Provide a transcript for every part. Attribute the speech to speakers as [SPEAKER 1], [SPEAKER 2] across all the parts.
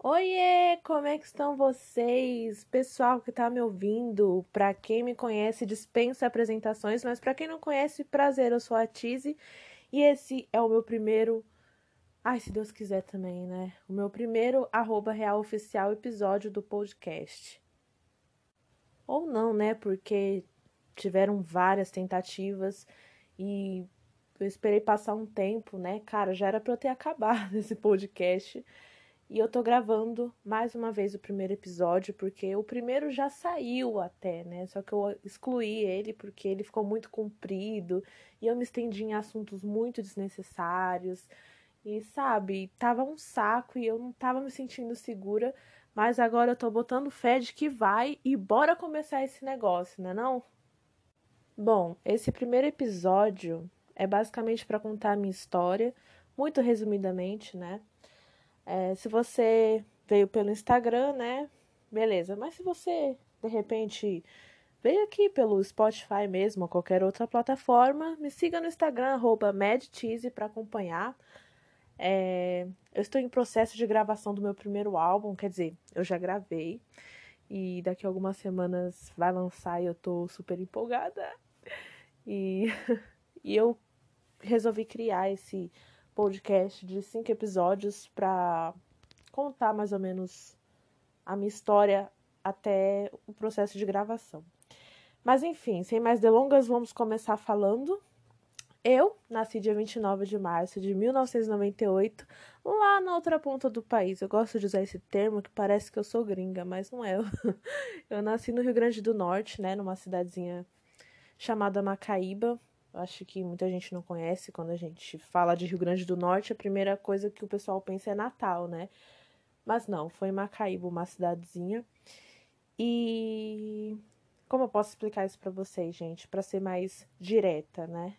[SPEAKER 1] Oiê, como é que estão vocês? Pessoal que tá me ouvindo, para quem me conhece, dispensa apresentações, mas para quem não conhece, prazer, eu sou a Tise e esse é o meu primeiro, ai, se Deus quiser também, né? O meu primeiro arroba real oficial episódio do podcast. Ou não, né? Porque tiveram várias tentativas e eu esperei passar um tempo, né? Cara, já era para eu ter acabado esse podcast e eu tô gravando mais uma vez o primeiro episódio, porque o primeiro já saiu até, né? Só que eu excluí ele porque ele ficou muito comprido e eu me estendi em assuntos muito desnecessários. E sabe, tava um saco e eu não tava me sentindo segura, mas agora eu tô botando fé de que vai e bora começar esse negócio, né não? Bom, esse primeiro episódio é basicamente para contar a minha história, muito resumidamente, né? É, se você veio pelo Instagram, né? Beleza. Mas se você, de repente, veio aqui pelo Spotify mesmo ou qualquer outra plataforma, me siga no Instagram, arroba para acompanhar. É, eu estou em processo de gravação do meu primeiro álbum, quer dizer, eu já gravei. E daqui a algumas semanas vai lançar e eu tô super empolgada. E, e eu resolvi criar esse podcast de cinco episódios para contar mais ou menos a minha história até o processo de gravação. Mas enfim, sem mais delongas, vamos começar falando. Eu nasci dia 29 de março de 1998, lá na outra ponta do país. Eu gosto de usar esse termo que parece que eu sou gringa, mas não é. Eu nasci no Rio Grande do Norte, né, numa cidadezinha chamada Macaíba, acho que muita gente não conhece. Quando a gente fala de Rio Grande do Norte, a primeira coisa que o pessoal pensa é Natal, né? Mas não, foi Macaíba, uma cidadezinha. E como eu posso explicar isso para vocês, gente, para ser mais direta, né?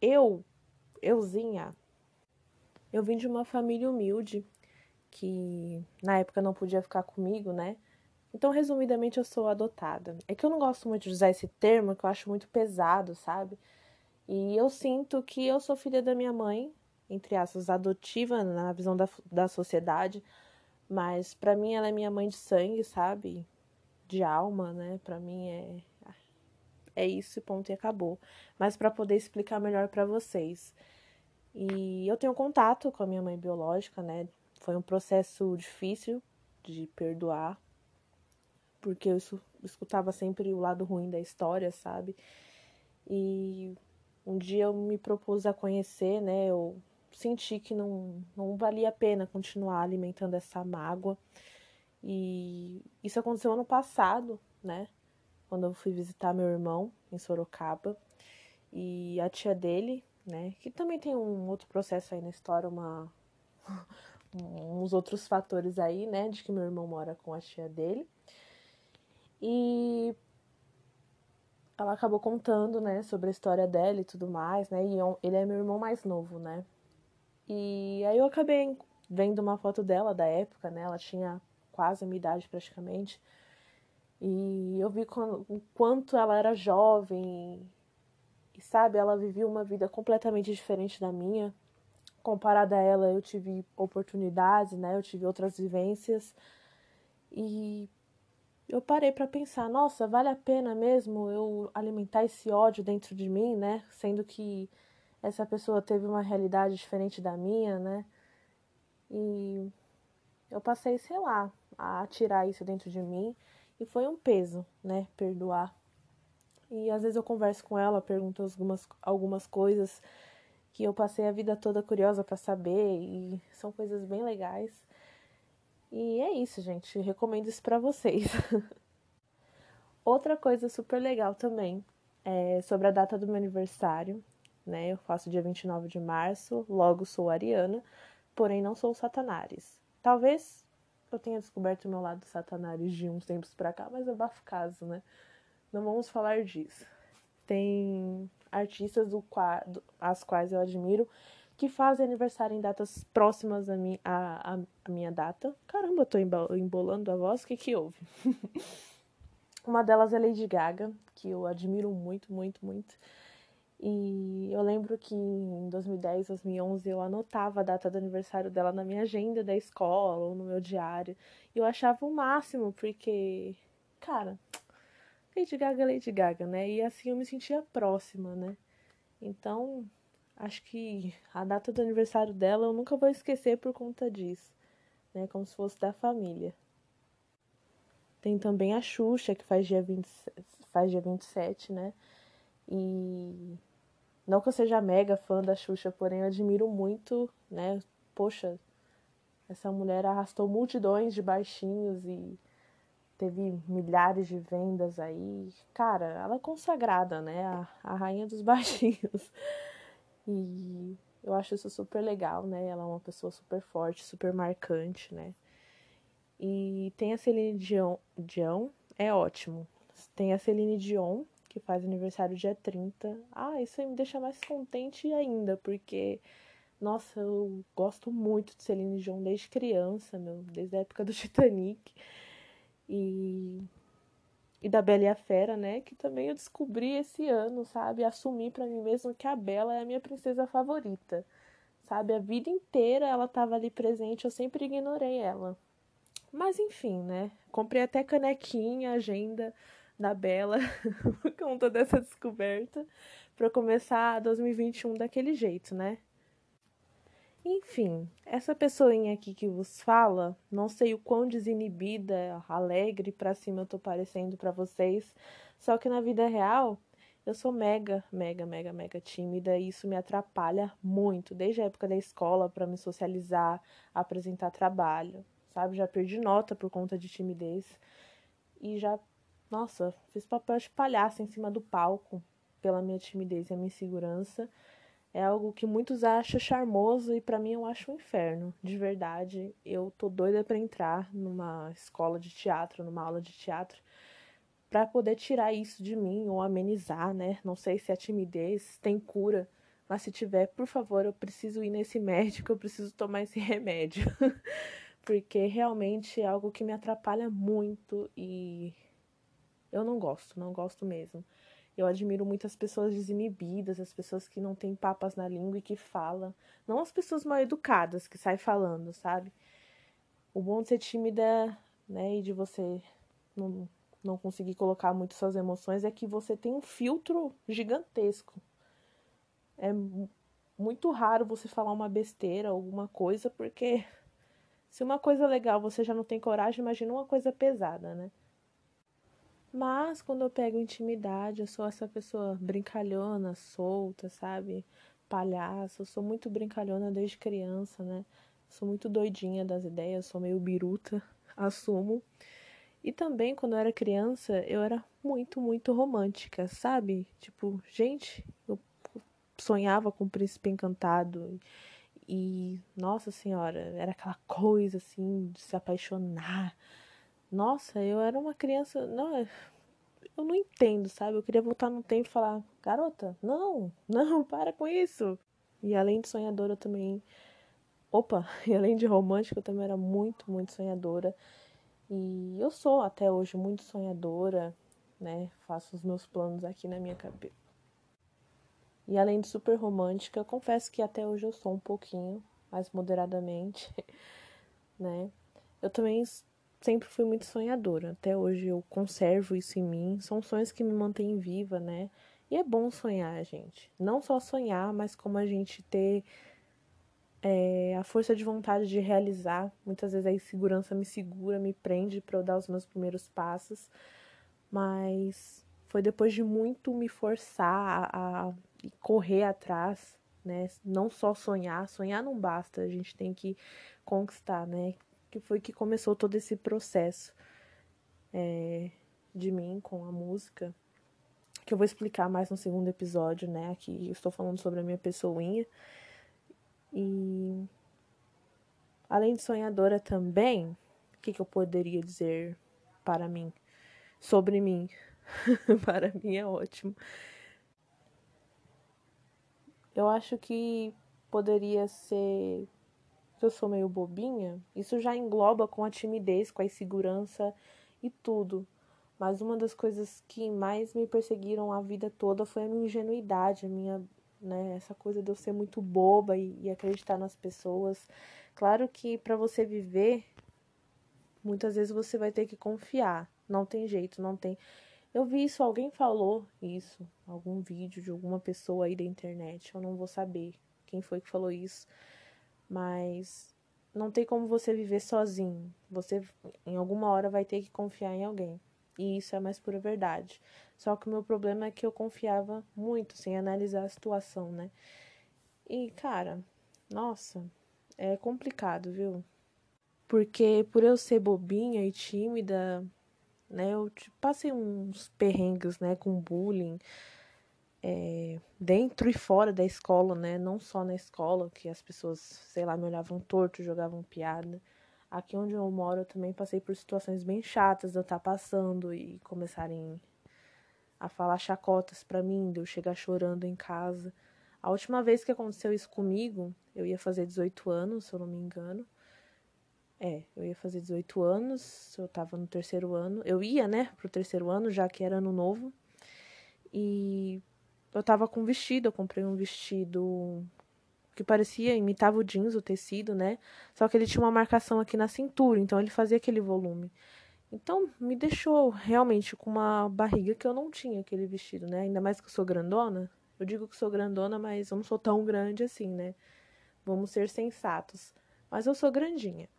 [SPEAKER 1] Eu, euzinha, eu vim de uma família humilde que na época não podia ficar comigo, né? Então, resumidamente, eu sou adotada. É que eu não gosto muito de usar esse termo, que eu acho muito pesado, sabe? E eu sinto que eu sou filha da minha mãe, entre aspas, adotiva na visão da, da sociedade, mas para mim ela é minha mãe de sangue, sabe? De alma, né? Para mim é é isso, ponto e acabou. Mas para poder explicar melhor para vocês. E eu tenho contato com a minha mãe biológica, né? Foi um processo difícil de perdoar, porque eu escutava sempre o lado ruim da história, sabe? E um dia eu me propus a conhecer, né? Eu senti que não, não valia a pena continuar alimentando essa mágoa. E isso aconteceu ano passado, né? Quando eu fui visitar meu irmão em Sorocaba. E a tia dele, né? Que também tem um outro processo aí na história, uma uns outros fatores aí, né? De que meu irmão mora com a tia dele. E ela acabou contando, né, sobre a história dela e tudo mais, né? E ele é meu irmão mais novo, né? E aí eu acabei vendo uma foto dela da época, né? Ela tinha quase a minha idade praticamente. E eu vi o quanto ela era jovem. E sabe, ela vivia uma vida completamente diferente da minha. Comparada a ela, eu tive oportunidades, né? Eu tive outras vivências. E eu parei para pensar, nossa, vale a pena mesmo eu alimentar esse ódio dentro de mim, né? Sendo que essa pessoa teve uma realidade diferente da minha, né? E eu passei, sei lá, a tirar isso dentro de mim e foi um peso, né? Perdoar. E às vezes eu converso com ela, pergunto algumas, algumas coisas que eu passei a vida toda curiosa para saber e são coisas bem legais. E é isso, gente. Recomendo isso para vocês. Outra coisa super legal também é sobre a data do meu aniversário, né? Eu faço dia 29 de março, logo sou ariana, porém não sou satanares. Talvez eu tenha descoberto o meu lado satanares de uns tempos pra cá, mas é bafo caso, né? Não vamos falar disso. Tem artistas do, as quais eu admiro que fazem aniversário em datas próximas à minha, minha data. Caramba, eu tô embolando a voz, o que que houve? Uma delas é Lady Gaga, que eu admiro muito, muito, muito. E eu lembro que em 2010, 2011 eu anotava a data do aniversário dela na minha agenda da escola ou no meu diário. E eu achava o máximo, porque, cara, Lady Gaga, Lady Gaga, né? E assim eu me sentia próxima, né? Então, acho que a data do aniversário dela eu nunca vou esquecer por conta disso, né? Como se fosse da família. Tem também a Xuxa, que faz dia, 20, faz dia 27, né? E não que eu seja mega fã da Xuxa, porém eu admiro muito, né? Poxa, essa mulher arrastou multidões de baixinhos e teve milhares de vendas aí. Cara, ela é consagrada, né? A, a rainha dos baixinhos. E eu acho isso super legal, né? Ela é uma pessoa super forte, super marcante, né? E tem a Celine Dion, Dion é ótimo. Tem a Celine Dion, que faz aniversário dia 30. Ah, isso aí me deixa mais contente ainda, porque, nossa, eu gosto muito de Celine Dion desde criança, meu, desde a época do Titanic. E, e da Bela e a Fera, né? Que também eu descobri esse ano, sabe? Assumi para mim mesmo que a Bela é a minha princesa favorita, sabe? A vida inteira ela tava ali presente, eu sempre ignorei ela. Mas enfim, né? Comprei até canequinha, agenda da Bela por conta dessa descoberta para começar 2021 daquele jeito, né? Enfim, essa pessoinha aqui que vos fala, não sei o quão desinibida, alegre pra cima eu tô parecendo para vocês, só que na vida real eu sou mega, mega, mega, mega tímida e isso me atrapalha muito, desde a época da escola para me socializar, apresentar trabalho sabe? Já perdi nota por conta de timidez. E já, nossa, fiz papel de palhaço em cima do palco pela minha timidez e a minha insegurança. É algo que muitos acham charmoso e para mim eu acho um inferno, de verdade. Eu tô doida para entrar numa escola de teatro, numa aula de teatro, para poder tirar isso de mim ou amenizar, né? Não sei se a timidez tem cura, mas se tiver, por favor, eu preciso ir nesse médico, eu preciso tomar esse remédio. porque realmente é algo que me atrapalha muito e eu não gosto, não gosto mesmo. Eu admiro muito as pessoas desinibidas, as pessoas que não têm papas na língua e que falam. Não as pessoas mal educadas que saem falando, sabe? O bom de ser tímida, né, e de você não, não conseguir colocar muito suas emoções é que você tem um filtro gigantesco. É muito raro você falar uma besteira, alguma coisa, porque se uma coisa legal você já não tem coragem, imagina uma coisa pesada, né? Mas quando eu pego intimidade, eu sou essa pessoa brincalhona, solta, sabe? Palhaço, eu sou muito brincalhona desde criança, né? Sou muito doidinha das ideias, sou meio biruta, assumo. E também quando eu era criança, eu era muito, muito romântica, sabe? Tipo, gente, eu sonhava com o príncipe encantado e, nossa senhora, era aquela coisa assim de se apaixonar. Nossa, eu era uma criança. Não, eu não entendo, sabe? Eu queria voltar no tempo e falar: garota, não, não, para com isso. E além de sonhadora, eu também. Opa, e além de romântica, eu também era muito, muito sonhadora. E eu sou até hoje muito sonhadora, né? Faço os meus planos aqui na minha cabeça e além de super romântica, confesso que até hoje eu sou um pouquinho, mais moderadamente, né? Eu também sempre fui muito sonhadora. Até hoje eu conservo isso em mim. São sonhos que me mantêm viva, né? E é bom sonhar, gente. Não só sonhar, mas como a gente ter é, a força de vontade de realizar. Muitas vezes a insegurança me segura, me prende para eu dar os meus primeiros passos. Mas foi depois de muito me forçar a, a correr atrás, né? Não só sonhar, sonhar não basta, a gente tem que conquistar, né? Que foi que começou todo esse processo é, de mim com a música, que eu vou explicar mais no segundo episódio, né? Aqui eu estou falando sobre a minha pessoinha. E além de sonhadora também, o que, que eu poderia dizer para mim? Sobre mim, para mim é ótimo. Eu acho que poderia ser. Eu sou meio bobinha. Isso já engloba com a timidez, com a insegurança e tudo. Mas uma das coisas que mais me perseguiram a vida toda foi a minha ingenuidade, a minha, né, essa coisa de eu ser muito boba e, e acreditar nas pessoas. Claro que para você viver, muitas vezes você vai ter que confiar. Não tem jeito, não tem. Eu vi isso, alguém falou isso, algum vídeo de alguma pessoa aí da internet, eu não vou saber quem foi que falou isso, mas não tem como você viver sozinho. Você em alguma hora vai ter que confiar em alguém. E isso é mais pura verdade. Só que o meu problema é que eu confiava muito, sem analisar a situação, né? E, cara, nossa, é complicado, viu? Porque por eu ser bobinha e tímida, né, eu passei uns perrengues, né, com bullying, é, dentro e fora da escola, né, não só na escola, que as pessoas, sei lá, me olhavam torto, jogavam piada. Aqui onde eu moro, eu também passei por situações bem chatas de eu estar tá passando e começarem a falar chacotas para mim, de eu chegar chorando em casa. A última vez que aconteceu isso comigo, eu ia fazer 18 anos, se eu não me engano. É, eu ia fazer 18 anos, eu tava no terceiro ano. Eu ia, né, pro terceiro ano, já que era ano novo. E eu tava com vestido, eu comprei um vestido que parecia, imitava o jeans, o tecido, né? Só que ele tinha uma marcação aqui na cintura, então ele fazia aquele volume. Então, me deixou realmente com uma barriga que eu não tinha aquele vestido, né? Ainda mais que eu sou grandona. Eu digo que sou grandona, mas eu não sou tão grande assim, né? Vamos ser sensatos. Mas eu sou grandinha.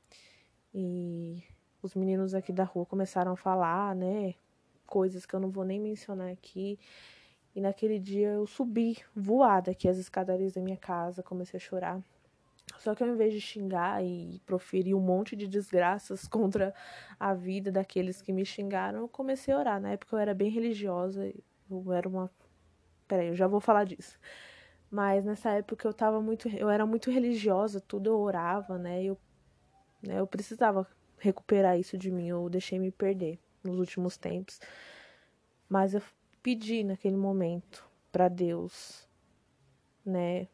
[SPEAKER 1] E os meninos aqui da rua começaram a falar, né? Coisas que eu não vou nem mencionar aqui. E naquele dia eu subi voada aqui as escadarias da minha casa, comecei a chorar. Só que ao invés de xingar e proferir um monte de desgraças contra a vida daqueles que me xingaram, eu comecei a orar. Na época eu era bem religiosa, eu era uma. Peraí, eu já vou falar disso. Mas nessa época eu tava muito. Eu era muito religiosa, tudo eu orava, né? Eu, né, eu precisava recuperar isso de mim, eu deixei me perder nos últimos tempos. Mas eu pedir naquele momento para Deus, né,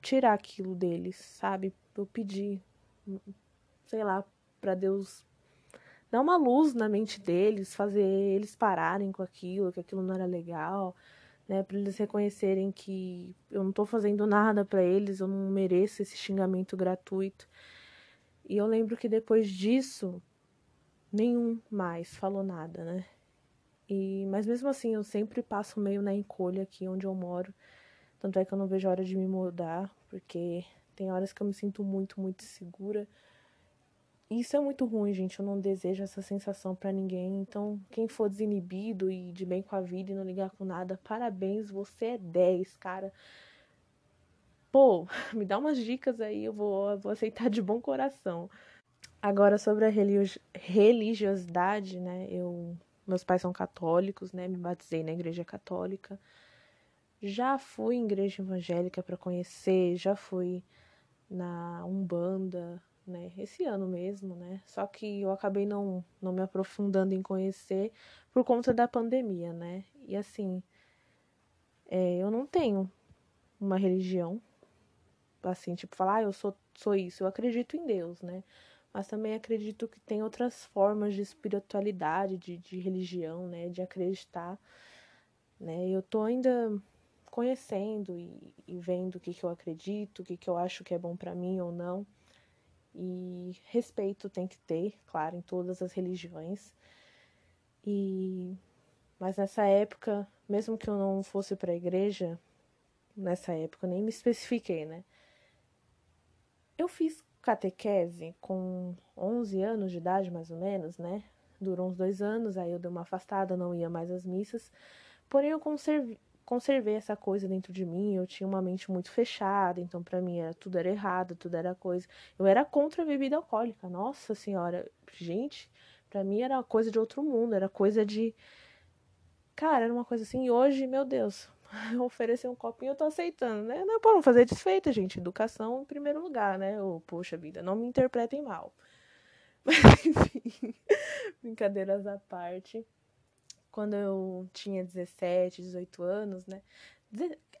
[SPEAKER 1] tirar aquilo deles, sabe? Eu pedi, sei lá, para Deus dar uma luz na mente deles, fazer eles pararem com aquilo, que aquilo não era legal, né, para eles reconhecerem que eu não tô fazendo nada para eles, eu não mereço esse xingamento gratuito. E eu lembro que depois disso, nenhum mais falou nada, né? E, mas mesmo assim, eu sempre passo meio na encolha aqui onde eu moro. Tanto é que eu não vejo a hora de me mudar, porque tem horas que eu me sinto muito, muito segura. Isso é muito ruim, gente. Eu não desejo essa sensação para ninguém. Então, quem for desinibido e de bem com a vida e não ligar com nada, parabéns, você é 10, cara. Pô, me dá umas dicas aí, eu vou, eu vou aceitar de bom coração. Agora, sobre a religiosidade, né? Eu meus pais são católicos, né? Me batizei na igreja católica. Já fui em igreja evangélica para conhecer, já fui na Umbanda, né? Esse ano mesmo, né? Só que eu acabei não, não me aprofundando em conhecer por conta da pandemia, né? E assim, é, eu não tenho uma religião, assim, tipo, falar, ah, eu sou, sou isso, eu acredito em Deus, né? Mas também acredito que tem outras formas de espiritualidade, de, de religião, né, de acreditar, né, eu tô ainda conhecendo e, e vendo o que, que eu acredito, o que, que eu acho que é bom para mim ou não, e respeito tem que ter, claro, em todas as religiões, e mas nessa época, mesmo que eu não fosse para a igreja, nessa época nem me especifiquei, né? Eu fiz catequese com 11 anos de idade, mais ou menos, né? Durou uns dois anos, aí eu dei uma afastada, não ia mais às missas. Porém, eu conservei, conservei essa coisa dentro de mim. Eu tinha uma mente muito fechada, então para mim era tudo era errado, tudo era coisa. Eu era contra a bebida alcoólica. Nossa senhora, gente, para mim era coisa de outro mundo, era coisa de cara, era uma coisa assim. E hoje, meu Deus, oferecer um copinho, eu tô aceitando, né? Não para não fazer desfeita, gente. Educação em primeiro lugar, né? Ou, poxa vida, não me interpretem mal. Mas, enfim, brincadeiras à parte. Quando eu tinha 17, 18 anos, né?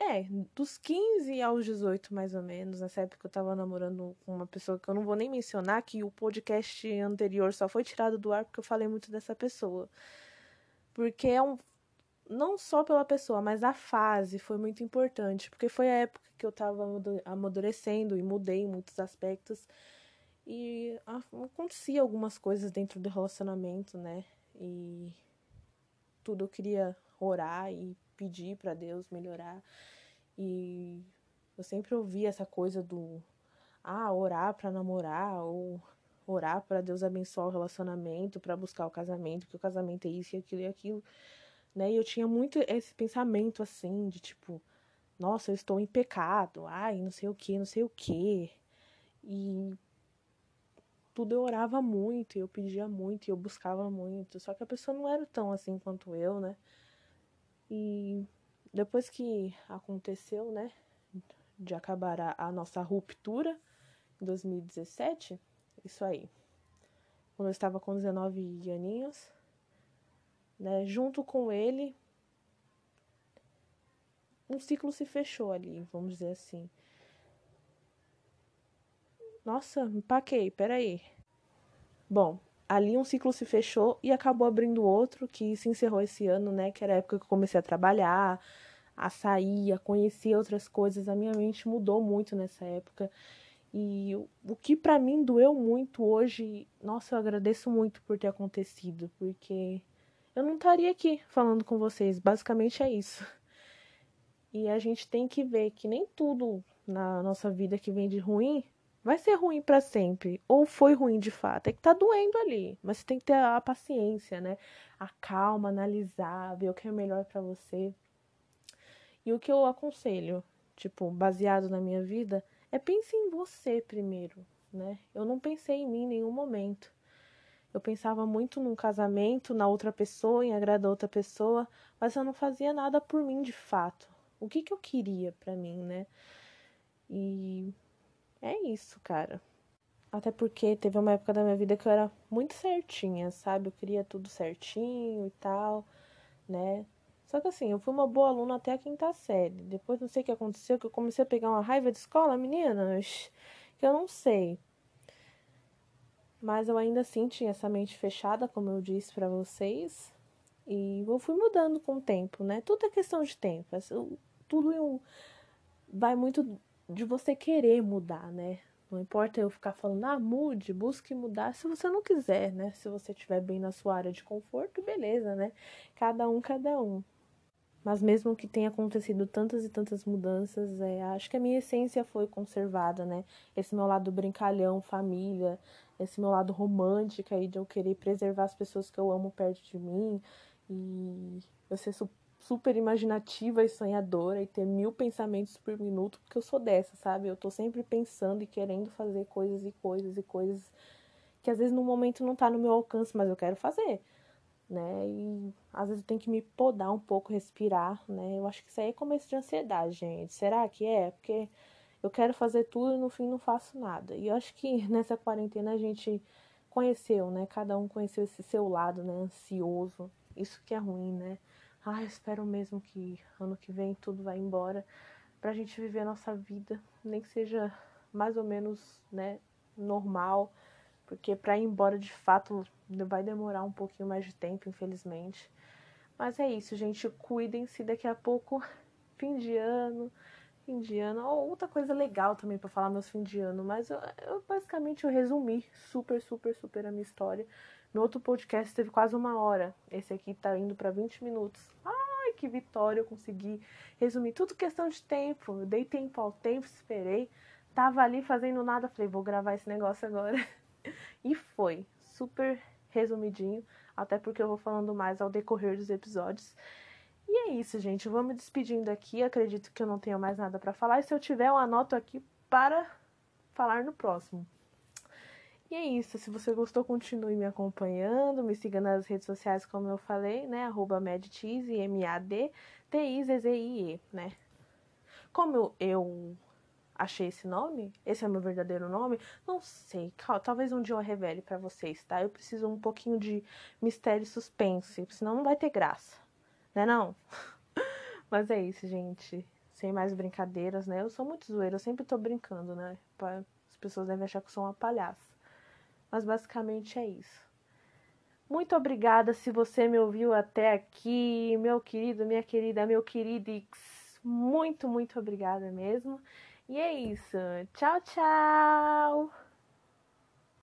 [SPEAKER 1] É, dos 15 aos 18, mais ou menos. Nessa época eu tava namorando com uma pessoa que eu não vou nem mencionar, que o podcast anterior só foi tirado do ar porque eu falei muito dessa pessoa. Porque é um. Não só pela pessoa, mas a fase foi muito importante. Porque foi a época que eu tava amadurecendo e mudei em muitos aspectos. E acontecia algumas coisas dentro do relacionamento, né? E tudo eu queria orar e pedir para Deus melhorar. E eu sempre ouvi essa coisa do ah, orar para namorar ou orar para Deus abençoar o relacionamento, para buscar o casamento, que o casamento é isso e aquilo e aquilo, né? E eu tinha muito esse pensamento assim de tipo, nossa, eu estou em pecado, ai, não sei o que, não sei o que. E tudo eu orava muito, eu pedia muito, eu buscava muito, só que a pessoa não era tão assim quanto eu, né? E depois que aconteceu, né, de acabar a, a nossa ruptura em 2017, isso aí. Quando eu estava com 19 aninhos, né, junto com ele, um ciclo se fechou ali, vamos dizer assim. Nossa, empaquei, peraí. Bom, ali um ciclo se fechou e acabou abrindo outro que se encerrou esse ano, né? Que era a época que eu comecei a trabalhar, a sair, a conhecer outras coisas. A minha mente mudou muito nessa época. E o que para mim doeu muito hoje, nossa, eu agradeço muito por ter acontecido, porque eu não estaria aqui falando com vocês. Basicamente é isso. E a gente tem que ver que nem tudo na nossa vida que vem de ruim vai ser ruim para sempre. Ou foi ruim de fato. É que tá doendo ali. Mas você tem que ter a paciência, né? A calma, analisar, ver o que é melhor para você. E o que eu aconselho, tipo, baseado na minha vida, é pense em você primeiro, né? Eu não pensei em mim em nenhum momento. Eu pensava muito num casamento, na outra pessoa, em agradar outra pessoa, mas eu não fazia nada por mim de fato. O que que eu queria para mim, né? E é isso, cara. Até porque teve uma época da minha vida que eu era muito certinha, sabe? Eu queria tudo certinho e tal, né? Só que assim, eu fui uma boa aluna até a quinta série. Depois não sei o que aconteceu, que eu comecei a pegar uma raiva de escola, meninas, que eu não sei. Mas eu ainda assim tinha essa mente fechada, como eu disse para vocês. E eu fui mudando com o tempo, né? Tudo é questão de tempo. Tudo vai muito de você querer mudar, né? Não importa eu ficar falando, ah, mude, busque mudar se você não quiser, né? Se você estiver bem na sua área de conforto, beleza, né? Cada um, cada um. Mas mesmo que tenha acontecido tantas e tantas mudanças, é, acho que a minha essência foi conservada, né? Esse meu lado brincalhão, família, esse meu lado romântico aí de eu querer preservar as pessoas que eu amo perto de mim e eu ser super imaginativa e sonhadora e ter mil pensamentos por minuto, porque eu sou dessa, sabe? Eu tô sempre pensando e querendo fazer coisas e coisas e coisas que às vezes no momento não tá no meu alcance, mas eu quero fazer né? E às vezes eu tenho que me podar um pouco, respirar, né? Eu acho que isso aí é começo de ansiedade, gente. Será que é? Porque eu quero fazer tudo e no fim não faço nada. E eu acho que nessa quarentena a gente conheceu, né? Cada um conheceu esse seu lado, né? Ansioso. Isso que é ruim, né? Ah, eu espero mesmo que ano que vem tudo vai embora pra gente viver a nossa vida, nem que seja mais ou menos, né, normal porque para ir embora de fato vai demorar um pouquinho mais de tempo, infelizmente. Mas é isso, gente. Cuidem-se daqui a pouco, fim de ano. Fim de ano. outra coisa legal também para falar meus fim de ano. Mas eu, eu, basicamente eu resumi super, super, super a minha história. No outro podcast teve quase uma hora. Esse aqui tá indo para 20 minutos. Ai, que vitória! Eu consegui resumir tudo questão de tempo. Eu dei tempo ao tempo, esperei. Tava ali fazendo nada. Falei, vou gravar esse negócio agora. E foi super resumidinho, até porque eu vou falando mais ao decorrer dos episódios. E é isso, gente. Eu vou me despedindo aqui. Acredito que eu não tenho mais nada para falar. E se eu tiver, eu anoto aqui para falar no próximo. E é isso. Se você gostou, continue me acompanhando. Me siga nas redes sociais, como eu falei, né? Arroba MadTize, M-A-D-T-I-Z-Z-I-E, né? Como eu achei esse nome? Esse é meu verdadeiro nome? Não sei. Talvez um dia eu revele para vocês, tá? Eu preciso um pouquinho de mistério e suspense, senão não vai ter graça. Né não? Mas é isso, gente. Sem mais brincadeiras, né? Eu sou muito zoeira, eu sempre tô brincando, né? As pessoas devem achar que eu sou uma palhaça. Mas basicamente é isso. Muito obrigada se você me ouviu até aqui, meu querido, minha querida, meu querido. Muito, muito obrigada mesmo. E é isso. Tchau, tchau!